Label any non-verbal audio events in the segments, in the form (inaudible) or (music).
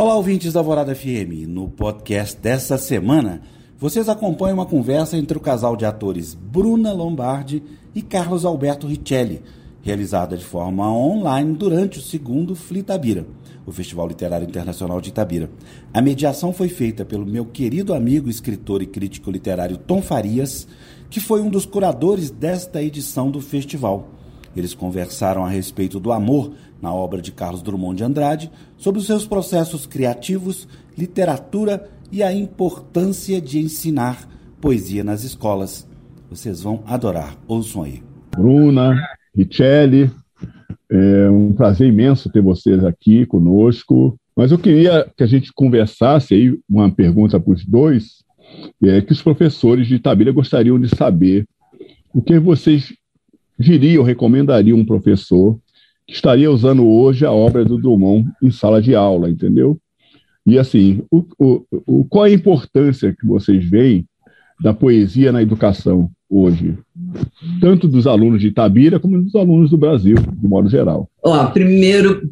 Olá, ouvintes da Vorada FM. No podcast dessa semana, vocês acompanham uma conversa entre o casal de atores Bruna Lombardi e Carlos Alberto Richelli, realizada de forma online durante o segundo Flitabira, o Festival Literário Internacional de Itabira. A mediação foi feita pelo meu querido amigo, escritor e crítico literário Tom Farias, que foi um dos curadores desta edição do festival. Eles conversaram a respeito do amor na obra de Carlos Drummond de Andrade, sobre os seus processos criativos, literatura e a importância de ensinar poesia nas escolas. Vocês vão adorar. Ouçam aí. Bruna, Richelli, é um prazer imenso ter vocês aqui conosco. Mas eu queria que a gente conversasse aí, uma pergunta para os dois, é, que os professores de Itabira gostariam de saber o que vocês diriam, recomendariam um professor que estaria usando hoje a obra do Drummond em sala de aula, entendeu? E assim, o, o, o, qual a importância que vocês veem da poesia na educação hoje? Tanto dos alunos de Itabira como dos alunos do Brasil, de modo geral. Ó, primeiro,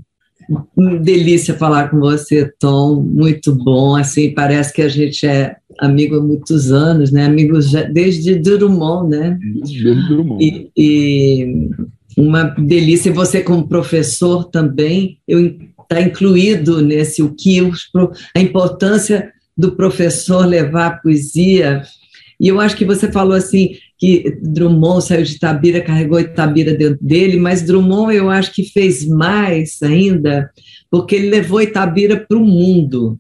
delícia falar com você, Tom, muito bom, assim, parece que a gente é amigo há muitos anos, né, amigos desde Drummond, né? Desde Drummond. E, e uma delícia. Você, como professor, também, está incluído nesse o que a importância do professor levar a poesia. E eu acho que você falou assim que Drummond saiu de Itabira, carregou Itabira dentro dele, mas Drummond eu acho que fez mais ainda, porque ele levou Itabira para o mundo,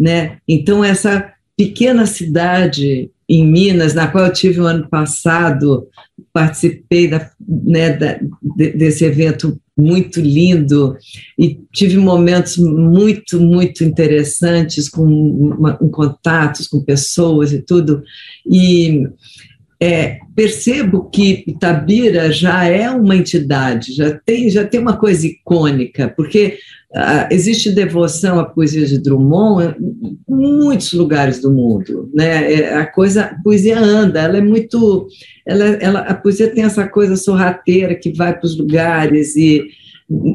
né? Então essa pequena cidade em Minas, na qual eu tive o ano passado, participei da, né, da, desse evento muito lindo e tive momentos muito, muito interessantes com, uma, com contatos com pessoas e tudo. E é, percebo que Itabira já é uma entidade, já tem, já tem uma coisa icônica, porque ah, existe devoção à poesia de Drummond em muitos lugares do mundo, né? É, a coisa, a poesia anda, ela é muito, ela, ela, a poesia tem essa coisa sorrateira que vai para os lugares e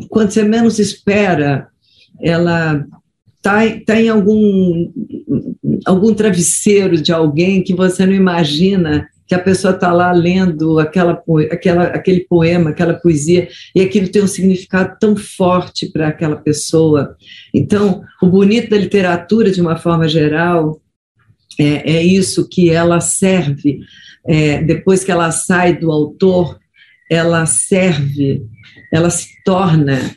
quando você menos espera, ela está tá em algum algum travesseiro de alguém que você não imagina que a pessoa está lá lendo aquela, aquela, aquele poema, aquela poesia, e aquilo tem um significado tão forte para aquela pessoa. Então, o bonito da literatura, de uma forma geral, é, é isso que ela serve, é, depois que ela sai do autor, ela serve, ela se torna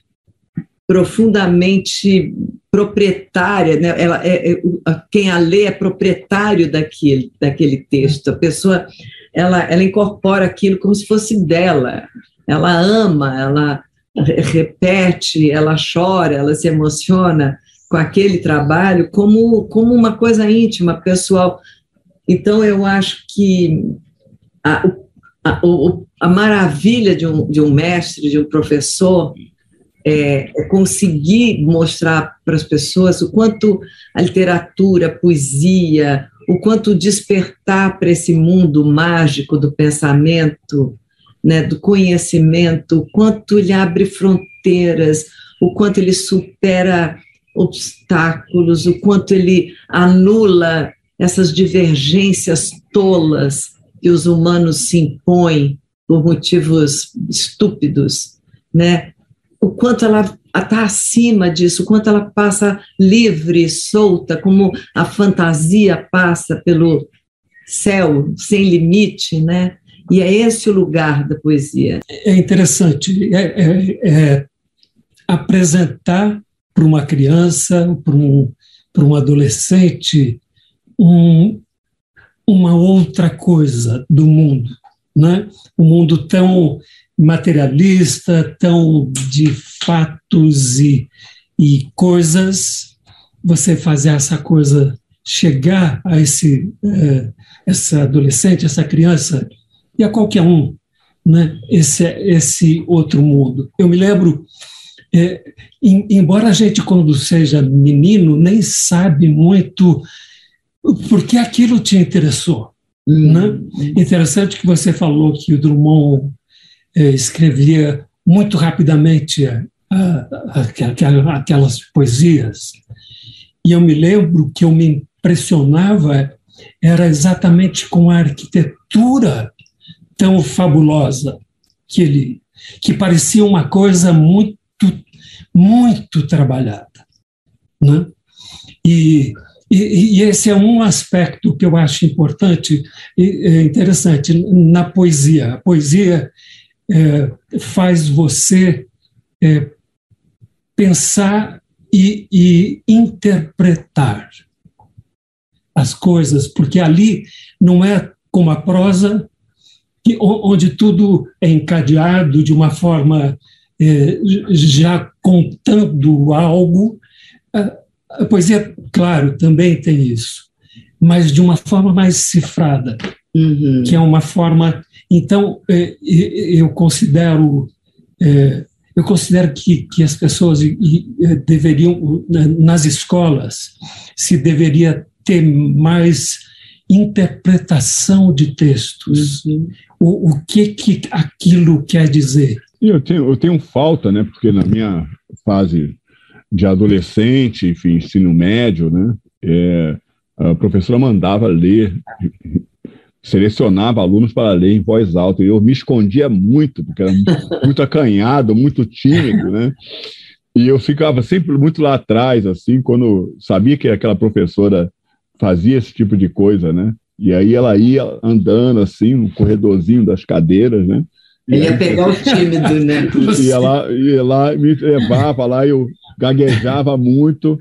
profundamente proprietária, né? Ela é, é, quem a lê é proprietário daquele, daquele texto. A pessoa ela, ela incorpora aquilo como se fosse dela. Ela ama, ela repete, ela chora, ela se emociona com aquele trabalho como, como uma coisa íntima, pessoal. Então, eu acho que a, a, a maravilha de um, de um mestre, de um professor, é, é conseguir mostrar para as pessoas o quanto a literatura, a poesia, o quanto despertar para esse mundo mágico do pensamento, né, do conhecimento, o quanto ele abre fronteiras, o quanto ele supera obstáculos, o quanto ele anula essas divergências tolas que os humanos se impõem por motivos estúpidos, né? O quanto ela está acima disso, o quanto ela passa livre, solta, como a fantasia passa pelo céu sem limite, né? E é esse o lugar da poesia. É interessante é, é, é apresentar para uma criança, para um, para um adolescente, um, uma outra coisa do mundo, né? O mundo tão materialista, tão de fatos e, e coisas, você fazer essa coisa chegar a esse é, essa adolescente, essa criança e a qualquer um, né? Esse esse outro mundo. Eu me lembro, é, em, embora a gente quando seja menino nem sabe muito porque aquilo te interessou, hum. né? Interessante que você falou que o Drummond é, escrevia muito rapidamente aquelas poesias. E eu me lembro que eu me impressionava era exatamente com a arquitetura tão fabulosa que ele que parecia uma coisa muito muito trabalhada, né? E, e, e esse é um aspecto que eu acho importante e é interessante na poesia. A poesia é, faz você é, pensar e, e interpretar as coisas, porque ali não é como a prosa, que, onde tudo é encadeado de uma forma é, já contando algo. A, a poesia, claro, também tem isso, mas de uma forma mais cifrada, uhum. que é uma forma. Então, é, eu considero. É, eu considero que, que as pessoas deveriam, nas escolas, se deveria ter mais interpretação de textos. O, o que, que aquilo quer dizer? Eu tenho, eu tenho falta, né? Porque na minha fase de adolescente, enfim, ensino médio, né? É, a professora mandava ler, selecionava alunos para ler em voz alta. E eu me escondia muito, porque era muito acanhado, muito tímido, né? E eu ficava sempre muito lá atrás, assim, quando sabia que aquela professora fazia esse tipo de coisa, né? E aí ela ia andando assim no corredorzinho das cadeiras, né? E ia aí, pegar o (laughs) tímido, né? Ia lá, ia lá, me levava lá, eu gaguejava muito,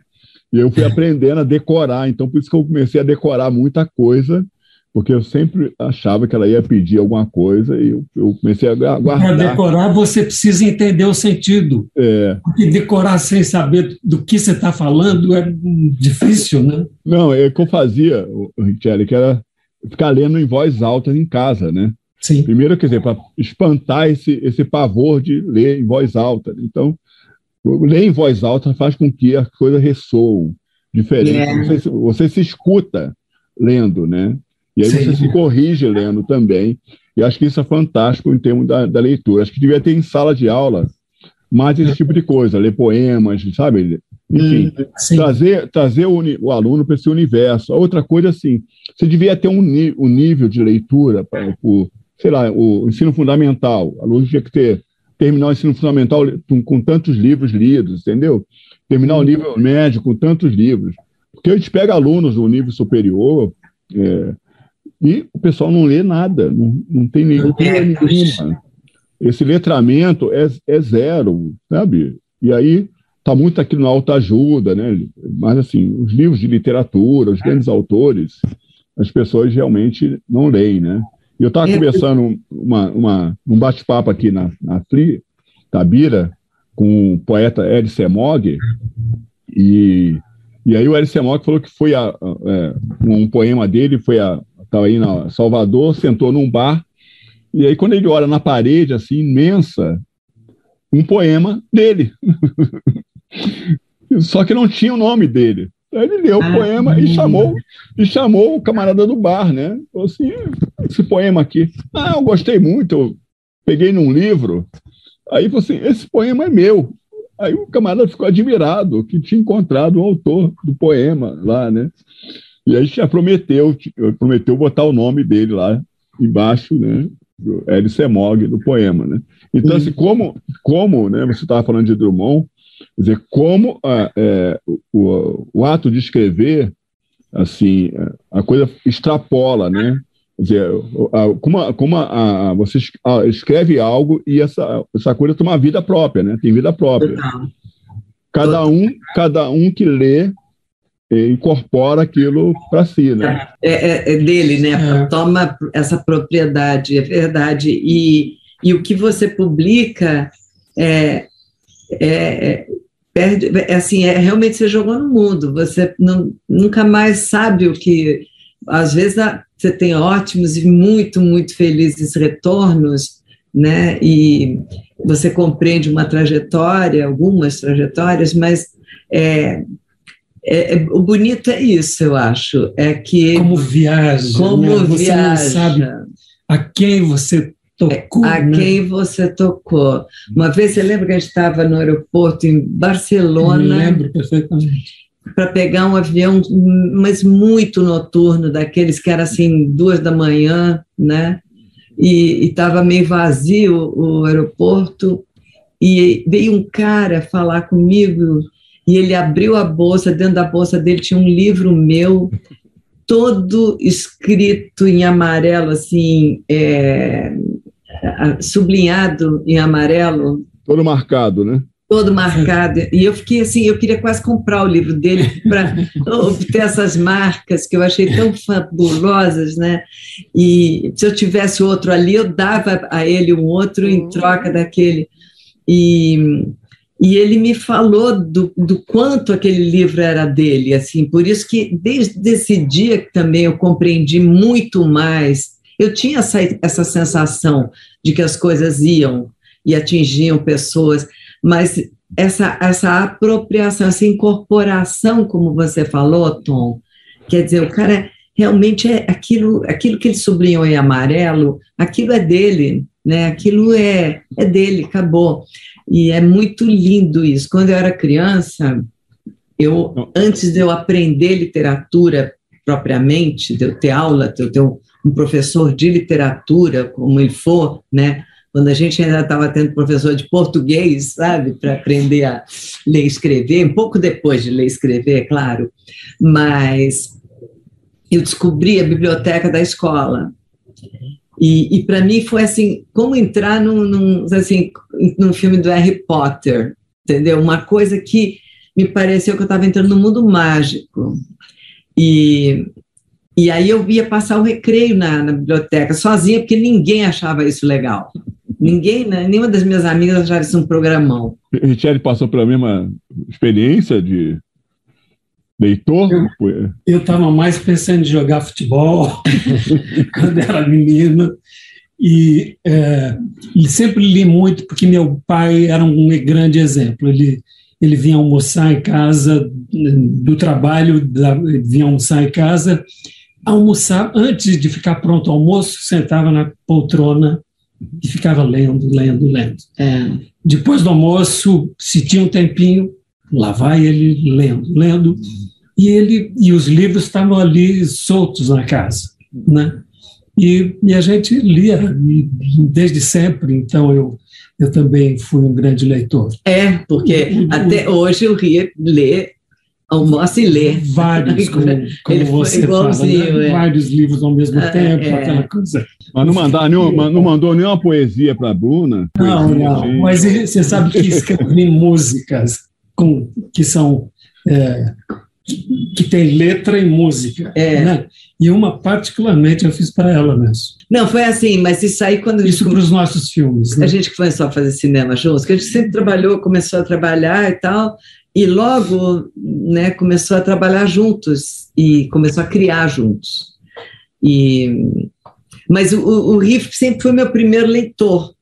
e eu fui aprendendo a decorar. Então, por isso que eu comecei a decorar muita coisa, porque eu sempre achava que ela ia pedir alguma coisa e eu, eu comecei a guardar. Para decorar, você precisa entender o sentido. É. Porque decorar sem saber do que você está falando é difícil, né? Não, é o que eu fazia, Richelle, que era ficar lendo em voz alta em casa, né? Sim. Primeiro, quer dizer, para espantar esse, esse pavor de ler em voz alta. Então, ler em voz alta faz com que a coisa ressoe diferente. É. Você, você se escuta lendo, né? E aí Sim. você se corrige lendo também. E acho que isso é fantástico em termos da, da leitura. Acho que devia ter em sala de aula mais esse tipo de coisa, ler poemas, sabe? Enfim, hum, trazer, trazer o, o aluno para esse universo. Outra coisa, assim, você devia ter um, um nível de leitura para o, sei lá, o ensino fundamental. O aluno tinha que ter, terminar o ensino fundamental com, com tantos livros lidos, entendeu? Terminar o uhum. nível médio com tantos livros. Porque a gente pega alunos do nível superior, é, e o pessoal não lê nada, não, não tem nenhuma. nenhuma. Esse letramento é, é zero, sabe? E aí está muito aqui no autoajuda, né? Mas, assim, os livros de literatura, os grandes autores, as pessoas realmente não leem, né? Eu estava é, conversando uma, uma, um bate-papo aqui na, na Fri, Tabira, com o poeta Eri Semog, e, e aí o Eri Semog falou que foi a, a, é, um poema dele, foi a, estava aí na Salvador, sentou num bar, e aí quando ele olha na parede, assim, imensa, um poema dele. (laughs) Só que não tinha o nome dele. Aí ele leu o ah, poema e chamou, e chamou o camarada do bar, né? Falou assim, esse poema aqui. Ah, eu gostei muito, eu peguei num livro. Aí falou assim, esse poema é meu. Aí o camarada ficou admirado que tinha encontrado o autor do poema lá, né? E aí já prometeu, prometeu botar o nome dele lá embaixo, né? Do L. Semog, do poema, né? Então, assim, como, como né, você estava falando de Drummond, quer dizer, como a, é, o, o ato de escrever, assim, a coisa extrapola, né? Quer dizer, a, como, a, como a, você escreve algo e essa, essa coisa tem uma vida própria, né? Tem vida própria. Cada um, cada um que lê incorpora aquilo para si, né? É, é, é dele, né? É. Toma essa propriedade, é verdade. E, e o que você publica é, é, é perde, é assim, é realmente você jogou no mundo. Você não, nunca mais sabe o que. Às vezes você tem ótimos e muito, muito felizes retornos, né? E você compreende uma trajetória, algumas trajetórias, mas é, é, é, o bonito é isso, eu acho. É que. Como viaja. Como né? Você viaja. não sabe a quem você tocou. A né? quem você tocou. Uma vez você lembra que a gente estava no aeroporto em Barcelona. Me lembro perfeitamente. para pegar um avião, mas muito noturno, daqueles que era assim, duas da manhã, né? E estava meio vazio o aeroporto, e veio um cara falar comigo, e ele abriu a bolsa, dentro da bolsa dele tinha um livro meu, todo escrito em amarelo, assim, é, sublinhado em amarelo. Todo marcado, né? todo marcado. E eu fiquei assim, eu queria quase comprar o livro dele (laughs) para obter essas marcas que eu achei tão fabulosas, né? E se eu tivesse outro ali, eu dava a ele um outro em troca daquele. E, e ele me falou do, do quanto aquele livro era dele, assim, por isso que desde esse dia também eu compreendi muito mais. Eu tinha essa, essa sensação de que as coisas iam e atingiam pessoas, mas essa, essa apropriação, essa incorporação, como você falou, Tom, quer dizer, o cara realmente é aquilo, aquilo que ele sublinhou em amarelo, aquilo é dele, né? Aquilo é, é dele, acabou. E é muito lindo isso. Quando eu era criança, eu antes de eu aprender literatura propriamente, de eu ter aula, de eu ter um, professor de literatura, como ele for, né? quando a gente ainda estava tendo professor de português, sabe, para aprender a ler e escrever, um pouco depois de ler e escrever, é claro, mas eu descobri a biblioteca da escola. E, e para mim foi assim, como entrar num, num, assim, num filme do Harry Potter, entendeu? Uma coisa que me pareceu que eu estava entrando no mundo mágico. E, e aí eu ia passar o recreio na, na biblioteca, sozinha, porque ninguém achava isso legal. Ninguém, né? nenhuma das minhas amigas achava isso um programão. Richelle passou pela mesma experiência de leitor? Eu estava mais pensando em jogar futebol (laughs) quando era menino. E, é, e sempre li muito, porque meu pai era um grande exemplo. Ele, ele vinha almoçar em casa, do trabalho, da, vinha almoçar em casa, almoçar, antes de ficar pronto o almoço, sentava na poltrona e ficava lendo, lendo, lendo. É. Depois do almoço, se tinha um tempinho, lá vai ele lendo, lendo, e ele e os livros estavam ali soltos na casa, né? E, e a gente lia e, desde sempre, então eu eu também fui um grande leitor. É, porque o, até o, hoje eu ria ler almoça e lê. Vários, (laughs) como, como você fala, né? é. vários livros ao mesmo ah, tempo, é. aquela coisa. Mas não, mandar nenhum, não mandou nenhuma poesia para a Bruna? Não, não. Mas você sabe que escrevi (laughs) músicas com, que são. É, que tem letra e música. É. Né? E uma, particularmente, eu fiz para ela mesmo. Não, foi assim, mas isso aí quando. Isso para os nossos filmes. Né? A gente começou a fazer cinema juntos, que a gente sempre trabalhou, começou a trabalhar e tal, e logo né, começou a trabalhar juntos e começou a criar juntos. E, mas o, o Riff sempre foi meu primeiro leitor.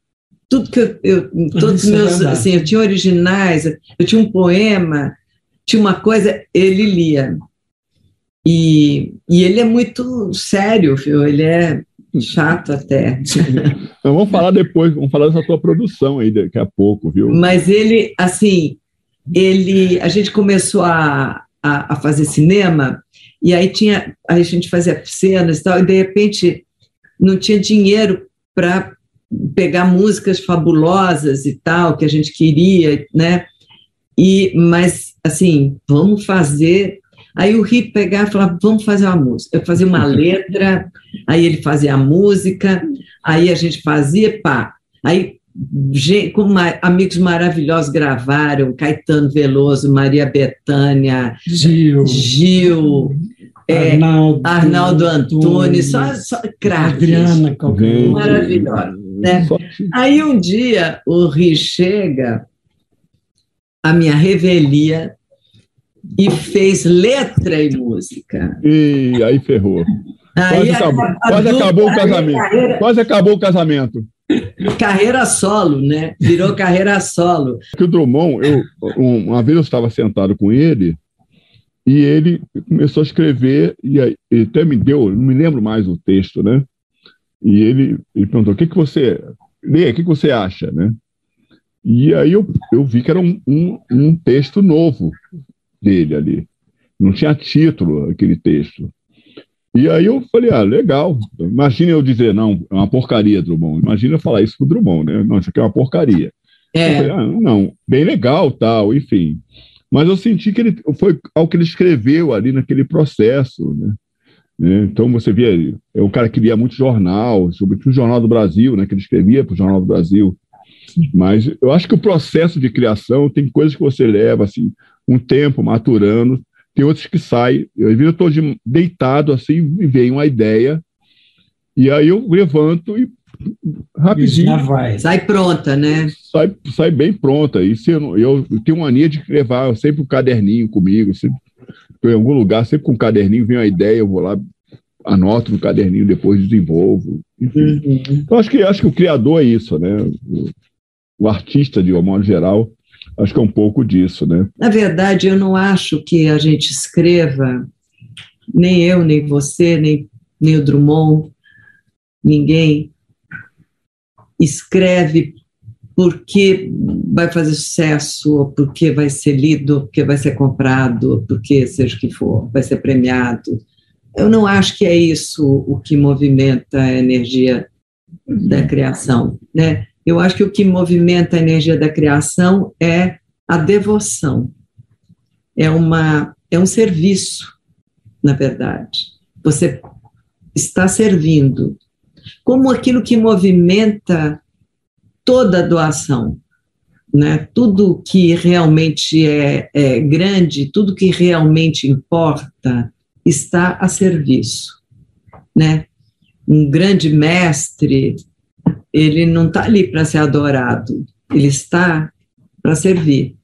Tudo que eu, eu todos Isso é meus, é assim, eu tinha originais, eu tinha um poema, tinha uma coisa, ele lia. E, e ele é muito sério, viu? ele é chato até. (laughs) Então, vamos falar depois, vamos falar dessa tua produção aí daqui a pouco, viu? Mas ele, assim, ele, a gente começou a, a, a, fazer cinema e aí tinha, a gente fazia cenas e tal, e de repente não tinha dinheiro para pegar músicas fabulosas e tal que a gente queria, né? E mas assim, vamos fazer. Aí o Rip pegava e falava, vamos fazer uma música. Eu fazia uma (laughs) letra, aí ele fazia a música, aí a gente fazia, pá. Aí como amigos maravilhosos gravaram, Caetano Veloso, Maria Bethânia, Gil, Gil é, Arnaldo, Arnaldo Antunes, só, só craques. Adriana Maravilhosa. Né? Aí um dia o Ri chega, a minha revelia, e fez letra e música. E aí ferrou. Aí quase, acabou, quase acabou o casamento. Carreira, quase acabou o casamento. Carreira solo, né? Virou carreira solo. Que o Drummond, eu, uma vez eu estava sentado com ele e ele começou a escrever e aí, ele até me deu, não me lembro mais o texto, né? E ele, ele perguntou: o que, que você lê, o que, que você acha, né? E aí eu, eu vi que era um, um, um texto novo dele ali. Não tinha título aquele texto. E aí eu falei, ah, legal. Imagina eu dizer, não, é uma porcaria, Drummond. Imagina eu falar isso pro Drummond, né? Não, isso aqui é uma porcaria. É. Falei, ah, não, bem legal, tal, enfim. Mas eu senti que ele foi ao que ele escreveu ali naquele processo, né? né? Então você via, é um cara que lia muito jornal, sobretudo o Jornal do Brasil, né? Que ele escrevia para o Jornal do Brasil. Mas eu acho que o processo de criação tem coisas que você leva assim um tempo maturando tem outros que saem. Eu, estou de, deitado assim e vem uma ideia, e aí eu levanto e rapidinho. Já vai. Sai pronta, né? Sai, sai bem pronta. E se eu, eu, tenho mania de levar sempre um caderninho comigo. Sempre, em algum lugar, sempre com um caderninho, vem uma ideia, eu vou lá, anoto no caderninho, depois desenvolvo. Enfim. Uhum. Então, acho que, acho que o criador é isso, né? O, o artista, de um modo geral, Acho que é um pouco disso, né? Na verdade, eu não acho que a gente escreva, nem eu, nem você, nem, nem o Drummond, ninguém escreve porque vai fazer sucesso, ou porque vai ser lido, porque vai ser comprado, porque seja o que for, vai ser premiado. Eu não acho que é isso o que movimenta a energia da criação, né? Eu acho que o que movimenta a energia da criação é a devoção. É, uma, é um serviço, na verdade. Você está servindo. Como aquilo que movimenta toda a doação. Né? Tudo que realmente é, é grande, tudo que realmente importa, está a serviço. Né? Um grande mestre ele não está ali para ser adorado, ele está para servir.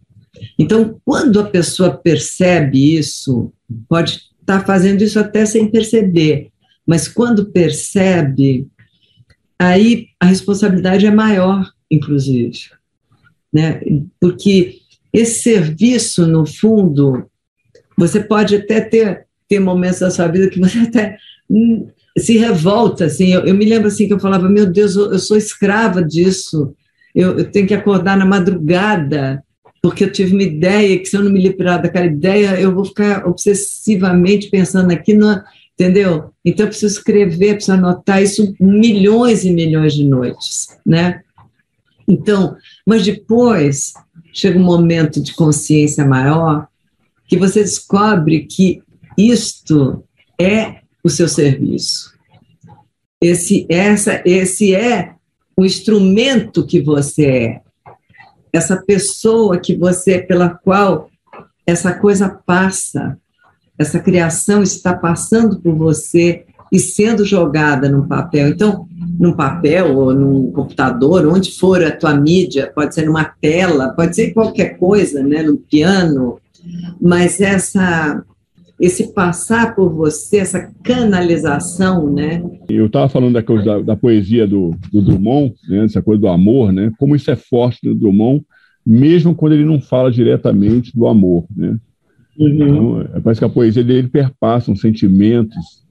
Então, quando a pessoa percebe isso, pode estar tá fazendo isso até sem perceber, mas quando percebe, aí a responsabilidade é maior, inclusive, né? Porque esse serviço, no fundo, você pode até ter, ter momentos da sua vida que você até se revolta, assim, eu, eu, me lembro assim que eu falava, meu Deus, eu, eu sou escrava disso, eu, eu, tenho que acordar na madrugada, porque eu tive uma ideia que se eu não me livrar daquela ideia, eu vou ficar obsessivamente pensando aqui, no, entendeu? Então eu preciso escrever, preciso anotar isso milhões e milhões de noites, né? Então, mas depois chega um momento de consciência maior que você descobre que isto é o seu serviço. Esse, essa, esse é o instrumento que você é, essa pessoa que você, pela qual essa coisa passa, essa criação está passando por você e sendo jogada num papel. Então, num papel ou num computador, onde for a tua mídia, pode ser numa tela, pode ser qualquer coisa, né, no piano, mas essa esse passar por você, essa canalização, né? Eu estava falando da, coisa da, da poesia do, do, Drummond, né? essa coisa do amor, né? Como isso é forte do Drummond, mesmo quando ele não fala diretamente do amor, né? Uhum. Então, é, parece que a poesia dele perpassa uns sentimentos,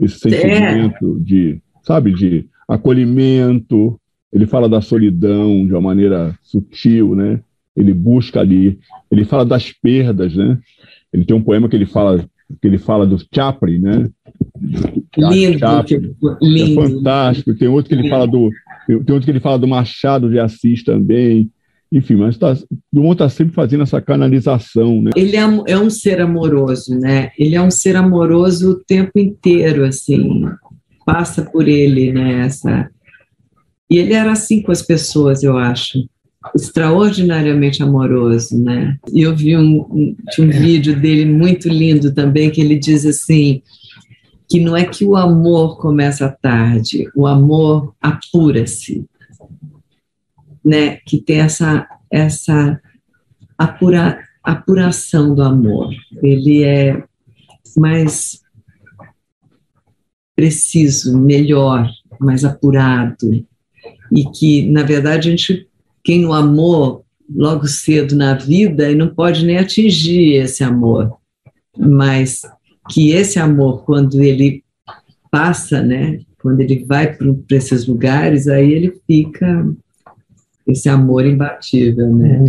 esse sentimento é. de, sabe, de acolhimento. Ele fala da solidão de uma maneira sutil, né? Ele busca ali. Ele fala das perdas, né? Ele tem um poema que ele fala que ele fala do Chaplin, né? Lindo, Chaplin. lindo. É fantástico. Tem outro que ele fala do tem outro que ele fala do Machado de Assis também. Enfim, mas tá, Dumont está sempre fazendo essa canalização, né? Ele é, é um ser amoroso, né? Ele é um ser amoroso o tempo inteiro, assim. Passa por ele, né? Essa... E ele era assim com as pessoas, eu acho extraordinariamente amoroso, né? E eu vi um, um, um vídeo dele muito lindo também que ele diz assim que não é que o amor começa tarde, o amor apura-se, né? Que tem essa essa apura, apuração do amor. Ele é mais preciso, melhor, mais apurado e que na verdade a gente quem no amor logo cedo na vida e não pode nem atingir esse amor, mas que esse amor quando ele passa, né, quando ele vai para esses lugares, aí ele fica esse amor imbatível, né?